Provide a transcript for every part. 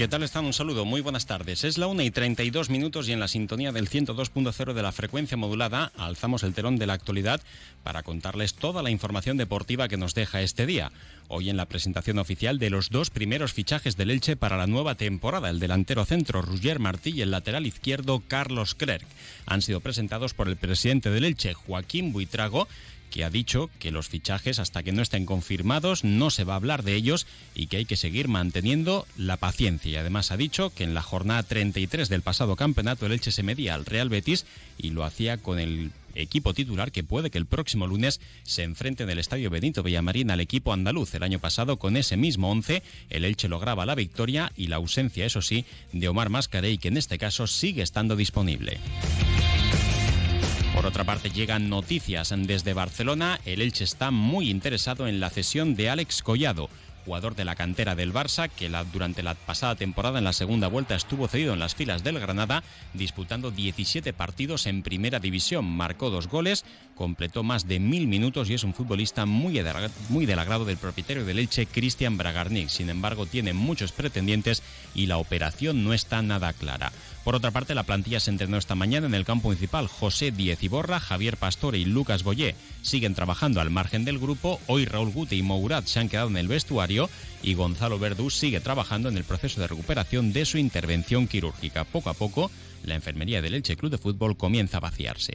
¿Qué tal están? Un saludo, muy buenas tardes. Es la 1 y 32 minutos y en la sintonía del 102.0 de la frecuencia modulada alzamos el telón de la actualidad para contarles toda la información deportiva que nos deja este día. Hoy en la presentación oficial de los dos primeros fichajes del Elche para la nueva temporada, el delantero centro Roger Martí y el lateral izquierdo Carlos Clerc. Han sido presentados por el presidente del Elche, Joaquín Buitrago, que ha dicho que los fichajes hasta que no estén confirmados no se va a hablar de ellos y que hay que seguir manteniendo la paciencia. Y además ha dicho que en la jornada 33 del pasado campeonato el Elche se medía al Real Betis y lo hacía con el equipo titular que puede que el próximo lunes se enfrente en el Estadio Benito Villamarín al equipo andaluz. El año pasado con ese mismo 11 el Elche lograba la victoria y la ausencia, eso sí, de Omar Mascarey que en este caso sigue estando disponible. Por otra parte, llegan noticias desde Barcelona. El Elche está muy interesado en la cesión de Alex Collado jugador de la cantera del Barça, que durante la pasada temporada en la segunda vuelta estuvo cedido en las filas del Granada, disputando 17 partidos en primera división. Marcó dos goles, completó más de mil minutos y es un futbolista muy, muy del agrado del propietario del Elche, Cristian Bragarnik. Sin embargo, tiene muchos pretendientes y la operación no está nada clara. Por otra parte, la plantilla se entrenó esta mañana en el campo municipal. José Diez Iborra, Javier Pastore y Lucas Boyé siguen trabajando al margen del grupo. Hoy Raúl Gute y Mourat se han quedado en el vestuario y Gonzalo Verdú sigue trabajando en el proceso de recuperación de su intervención quirúrgica. Poco a poco, la enfermería del Elche Club de Fútbol comienza a vaciarse.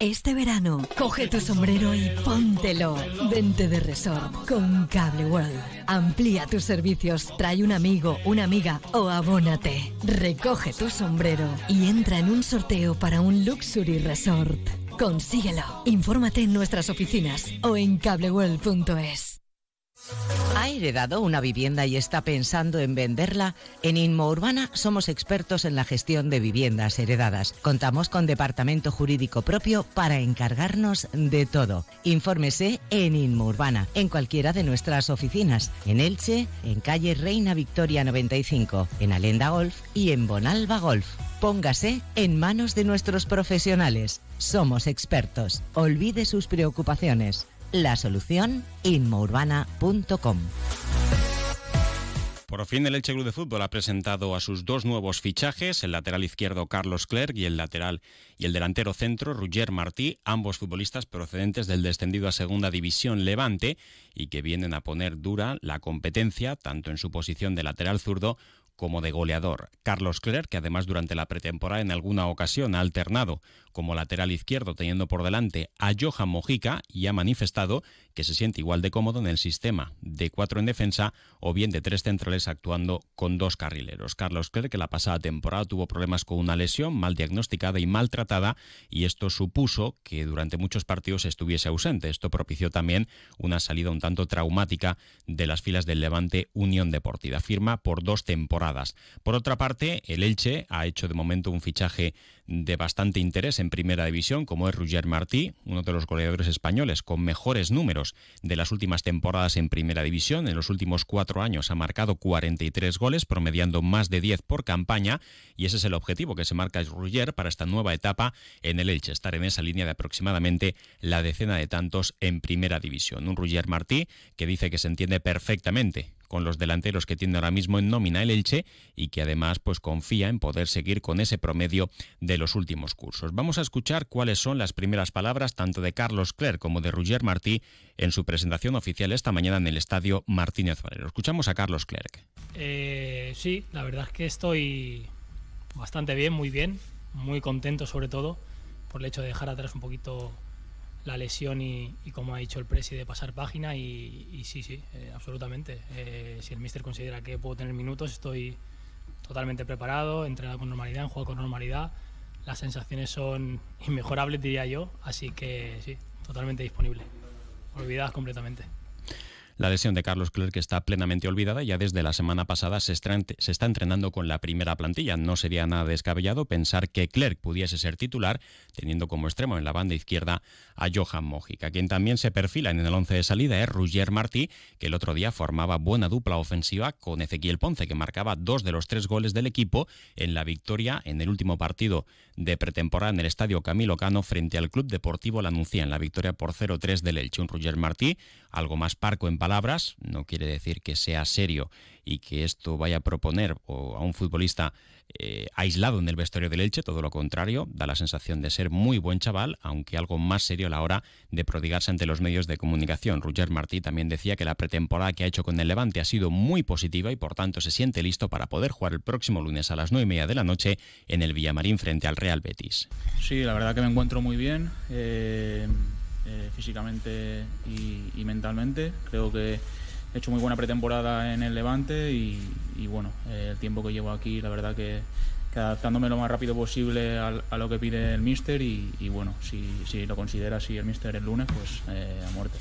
Este verano, coge tu sombrero y póntelo. Vente de resort con Cable World. Amplía tus servicios, trae un amigo, una amiga o abónate. Recoge tu sombrero y entra en un sorteo para un Luxury Resort. Consíguelo. Infórmate en nuestras oficinas o en cableworld.es. ¿Ha heredado una vivienda y está pensando en venderla? En Inmo Urbana somos expertos en la gestión de viviendas heredadas. Contamos con departamento jurídico propio para encargarnos de todo. Infórmese en Inmo Urbana, en cualquiera de nuestras oficinas, en Elche, en calle Reina Victoria 95, en Alenda Golf y en Bonalba Golf. Póngase en manos de nuestros profesionales. Somos expertos. Olvide sus preocupaciones. La solución, inmourbana.com. Por fin el Elche Club de Fútbol ha presentado a sus dos nuevos fichajes, el lateral izquierdo Carlos Clerc y el lateral y el delantero centro Roger Martí, ambos futbolistas procedentes del descendido a Segunda División Levante y que vienen a poner dura la competencia tanto en su posición de lateral zurdo como de goleador. Carlos Clerc, que además durante la pretemporada en alguna ocasión ha alternado como lateral izquierdo teniendo por delante a Johan Mojica y ha manifestado que se siente igual de cómodo en el sistema de cuatro en defensa o bien de tres centrales actuando con dos carrileros. Carlos Clerc, que la pasada temporada tuvo problemas con una lesión mal diagnosticada y maltratada y esto supuso que durante muchos partidos estuviese ausente. Esto propició también una salida un tanto traumática de las filas del Levante Unión Deportiva. Firma por dos temporadas. Por otra parte, el Elche ha hecho de momento un fichaje de bastante interés en primera división, como es Roger Martí, uno de los goleadores españoles con mejores números de las últimas temporadas en primera división. En los últimos cuatro años ha marcado 43 goles, promediando más de 10 por campaña, y ese es el objetivo que se marca Roger para esta nueva etapa en el Elche, estar en esa línea de aproximadamente la decena de tantos en primera división. Un Roger Martí que dice que se entiende perfectamente con los delanteros que tiene ahora mismo en nómina el Elche y que además pues confía en poder seguir con ese promedio de los últimos cursos. Vamos a escuchar cuáles son las primeras palabras tanto de Carlos Clerc como de Roger Martí en su presentación oficial esta mañana en el estadio Martínez Valero. Escuchamos a Carlos Clerc. Eh, sí, la verdad es que estoy bastante bien, muy bien. muy contento sobre todo por el hecho de dejar atrás un poquito la lesión y, como ha dicho el presi de pasar página y, sí, sí, eh, absolutamente. Eh, si el míster considera que puedo tener minutos, estoy totalmente preparado, entrenado con normalidad, en juego con normalidad. Las sensaciones son inmejorables, diría yo, así que sí, totalmente disponible. Olvidadas completamente. La lesión de Carlos Clerc está plenamente olvidada. Ya desde la semana pasada se está, entrenando con la primera plantilla. No sería nada descabellado pensar que Clerc pudiese ser titular, teniendo como extremo en la banda izquierda a Johan Mojica. Quien también se perfila en el once de salida es Roger Martí, que el otro día formaba buena dupla ofensiva con Ezequiel Ponce, que marcaba dos de los tres goles del equipo en la victoria en el último partido de pretemporada en el estadio Camilo Cano frente al Club Deportivo La Nucía en la victoria por 0-3 del Elche. Un Roger Martí algo más parco en palabras, no quiere decir que sea serio y que esto vaya a proponer a un futbolista eh, aislado en el vestuario del Elche, todo lo contrario, da la sensación de ser muy buen chaval, aunque algo más serio a la hora de prodigarse ante los medios de comunicación. Roger Martí también decía que la pretemporada que ha hecho con el Levante ha sido muy positiva y por tanto se siente listo para poder jugar el próximo lunes a las nueve y media de la noche en el Villamarín frente al Real Betis. Sí, la verdad que me encuentro muy bien. Eh, físicamente y, mentalmente. Creo que he hecho muy buena pretemporada en el Levante y, bueno, el tiempo que llevo aquí, la verdad que, adaptándome lo más rápido posible a, lo que pide el míster y, bueno, si, lo considera así el míster el lunes, pues eh, a muerte.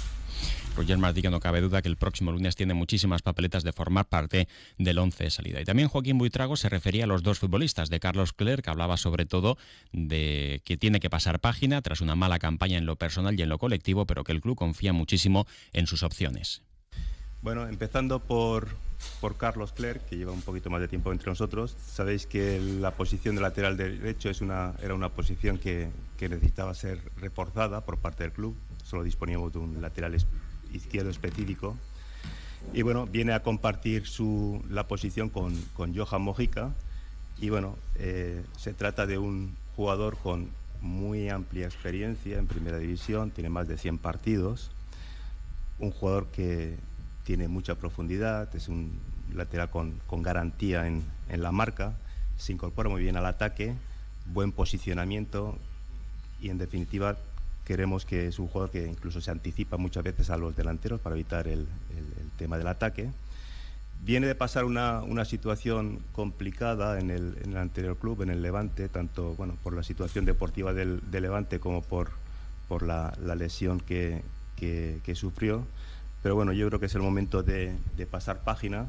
Roger Martí, que no cabe duda que el próximo lunes tiene muchísimas papeletas de formar parte del 11 de salida. Y también Joaquín Buitrago se refería a los dos futbolistas, de Carlos Clerc, que hablaba sobre todo de que tiene que pasar página tras una mala campaña en lo personal y en lo colectivo, pero que el club confía muchísimo en sus opciones. Bueno, empezando por, por Carlos Clerc, que lleva un poquito más de tiempo entre nosotros. Sabéis que la posición de lateral derecho es una, era una posición que, que necesitaba ser reforzada por parte del club. Solo disponíamos de un lateral izquierdo específico. Y bueno, viene a compartir su, la posición con, con Johan Mojica. Y bueno, eh, se trata de un jugador con muy amplia experiencia en primera división, tiene más de 100 partidos. Un jugador que tiene mucha profundidad, es un lateral con, con garantía en, en la marca, se incorpora muy bien al ataque, buen posicionamiento y en definitiva queremos que es un jugador que incluso se anticipa muchas veces a los delanteros para evitar el, tema del ataque. Viene de pasar una, situación complicada en el, anterior club, en el Levante, tanto bueno, por la situación deportiva del, Levante como por, la, lesión que, sufrió. Pero bueno, yo creo que es el momento de pasar página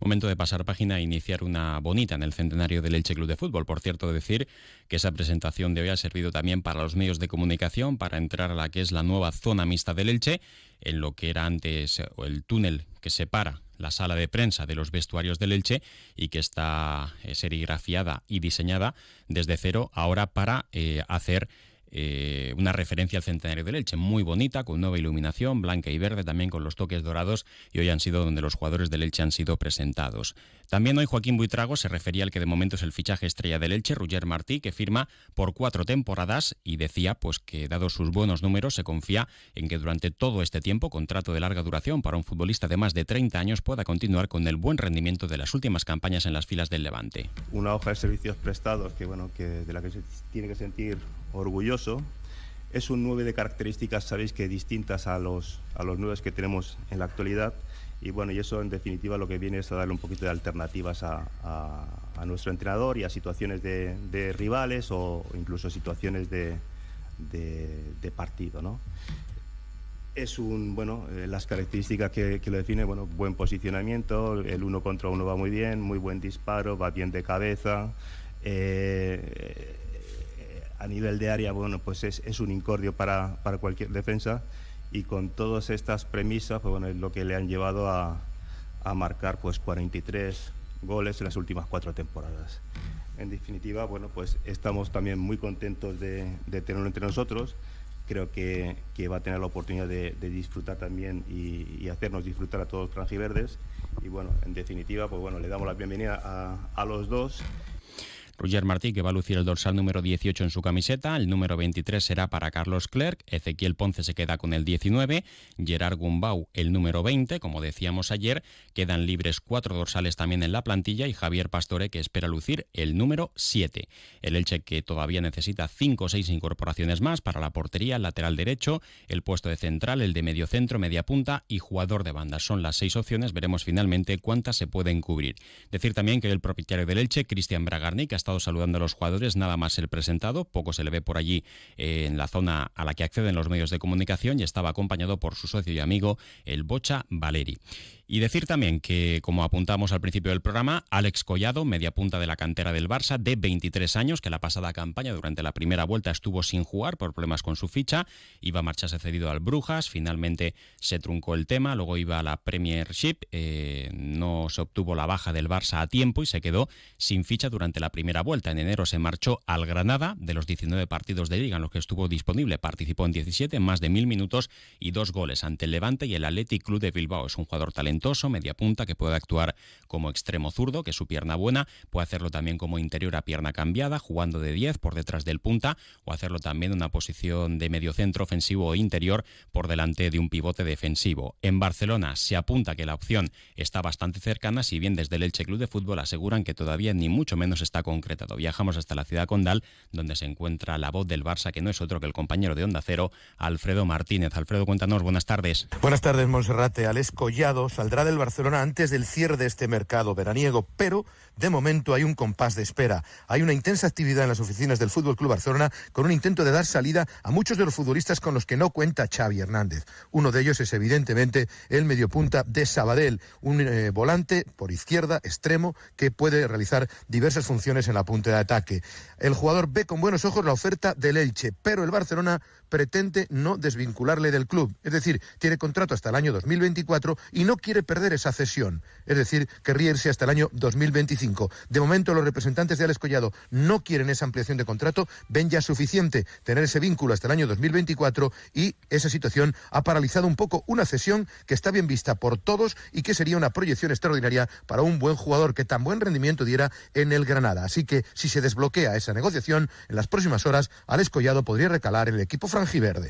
Momento de pasar página e iniciar una bonita en el centenario del Elche Club de Fútbol. Por cierto, decir que esa presentación de hoy ha servido también para los medios de comunicación, para entrar a la que es la nueva zona mixta del Elche, en lo que era antes el túnel que separa la sala de prensa de los vestuarios del Elche y que está eh, serigrafiada y diseñada desde cero ahora para eh, hacer eh, una referencia al centenario del Elche, muy bonita, con nueva iluminación, blanca y verde, también con los toques dorados, y hoy han sido donde los jugadores del Elche han sido presentados. También hoy Joaquín Buitrago se refería al que de momento es el fichaje estrella del Elche, Roger Martí, que firma por cuatro temporadas y decía pues que dado sus buenos números se confía en que durante todo este tiempo, contrato de larga duración para un futbolista de más de 30 años, pueda continuar con el buen rendimiento de las últimas campañas en las filas del Levante. Una hoja de servicios prestados que bueno que de la que se tiene que sentir orgulloso. Es un 9 de características, sabéis que distintas a los, a los 9 que tenemos en la actualidad. Y bueno, y eso en definitiva lo que viene es a darle un poquito de alternativas a, a, nuestro entrenador y a situaciones de, rivales o incluso situaciones de, de, partido. ¿no? Es un, bueno, eh, las características que, que, lo define, bueno, buen posicionamiento, el uno contra uno va muy bien, muy buen disparo, va bien de cabeza. Eh, a nivel de área, bueno, pues es, un incordio para, cualquier defensa y con todas estas premisas, pues bueno, es lo que le han llevado a, marcar pues 43 goles en las últimas cuatro temporadas. En definitiva, bueno, pues estamos también muy contentos de, tenerlo entre nosotros. Creo que, va a tener la oportunidad de, disfrutar también y, hacernos disfrutar a todos los franjiverdes. Y bueno, en definitiva, pues bueno, le damos la bienvenida a, a los dos Roger Martí, que va a lucir el dorsal número 18 en su camiseta. El número 23 será para Carlos Clerc. Ezequiel Ponce se queda con el 19. Gerard Gumbau, el número 20. Como decíamos ayer, quedan libres cuatro dorsales también en la plantilla y Javier Pastore, que espera lucir el número 7. El Elche, que todavía necesita cinco o seis incorporaciones más para la portería, el lateral derecho, el puesto de central, el de medio centro, media punta y jugador de banda. Son las seis opciones. Veremos finalmente cuántas se pueden cubrir. Decir también que el propietario del Elche, Cristian Bragarni, que ha estado saludando a los jugadores, nada más el presentado, poco se le ve por allí eh, en la zona a la que acceden los medios de comunicación y estaba acompañado por su socio y amigo, el Bocha Valeri. Y decir también que, como apuntamos al principio del programa, Alex Collado, media punta de la cantera del Barça, de 23 años, que la pasada campaña durante la primera vuelta estuvo sin jugar por problemas con su ficha, iba a marcharse cedido al Brujas, finalmente se truncó el tema, luego iba a la Premiership, eh, no se obtuvo la baja del Barça a tiempo y se quedó sin ficha durante la primera vuelta. En enero se marchó al Granada, de los 19 partidos de liga en los que estuvo disponible, participó en 17, más de mil minutos y dos goles ante el Levante y el Athletic Club de Bilbao. Es un jugador talentoso media punta, que puede actuar como extremo zurdo, que es su pierna buena, puede hacerlo también como interior a pierna cambiada, jugando de 10 por detrás del punta, o hacerlo también en una posición de medio centro ofensivo o interior por delante de un pivote defensivo. En Barcelona se apunta que la opción está bastante cercana, si bien desde el Elche Club de Fútbol aseguran que todavía ni mucho menos está concretado. Viajamos hasta la ciudad condal, donde se encuentra la voz del Barça, que no es otro que el compañero de Onda Cero, Alfredo Martínez. Alfredo, cuéntanos, buenas tardes. Buenas tardes, Monserrate. Alex Collado saldrá del Barcelona antes del cierre de este mercado veraniego, pero de momento hay un compás de espera. Hay una intensa actividad en las oficinas del Fútbol Club Barcelona con un intento de dar salida a muchos de los futbolistas con los que no cuenta Xavi Hernández. Uno de ellos es evidentemente el mediopunta de Sabadell, un eh, volante por izquierda extremo que puede realizar diversas funciones en la punta de ataque. El jugador ve con buenos ojos la oferta del Elche, pero el Barcelona pretende no desvincularle del club. Es decir, tiene contrato hasta el año 2024 y no quiere perder esa cesión. Es decir, querría irse hasta el año 2025. De momento, los representantes de Alex Collado no quieren esa ampliación de contrato, ven ya suficiente tener ese vínculo hasta el año 2024 y esa situación ha paralizado un poco una cesión que está bien vista por todos y que sería una proyección extraordinaria para un buen jugador que tan buen rendimiento diera en el Granada. Así que si se desbloquea esa negociación, en las próximas horas Alex Collado podría recalar en el equipo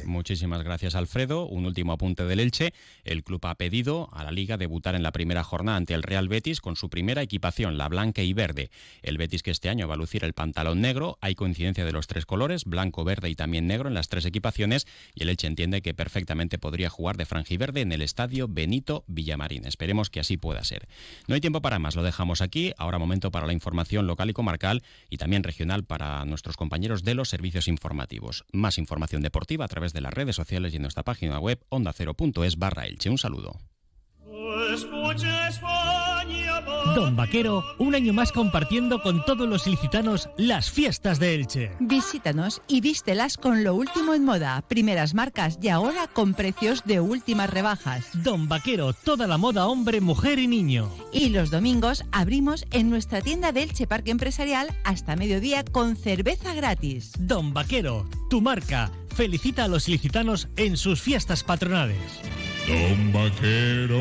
Muchísimas gracias, Alfredo. Un último apunte del Elche. El club ha pedido a la Liga debutar en la primera jornada ante el Real Betis con su primera equipación, la blanca y verde. El Betis que este año va a lucir el pantalón negro. Hay coincidencia de los tres colores, blanco, verde y también negro en las tres equipaciones. Y el Elche entiende que perfectamente podría jugar de franjiverde en el estadio Benito Villamarín. Esperemos que así pueda ser. No hay tiempo para más, lo dejamos aquí. Ahora momento para la información local y comarcal y también regional para nuestros compañeros de los servicios informativos. Más información a través de las redes sociales y en nuestra página web ondacero.es barra Elche. Un saludo. Don Vaquero, un año más compartiendo con todos los ilicitanos las fiestas de Elche. Visítanos y vístelas con lo último en moda, primeras marcas y ahora con precios de últimas rebajas. Don Vaquero, toda la moda hombre, mujer y niño. Y los domingos abrimos en nuestra tienda de Elche Parque Empresarial hasta mediodía con cerveza gratis. Don Vaquero, tu marca, felicita a los ilicitanos en sus fiestas patronales. Don Vaquero.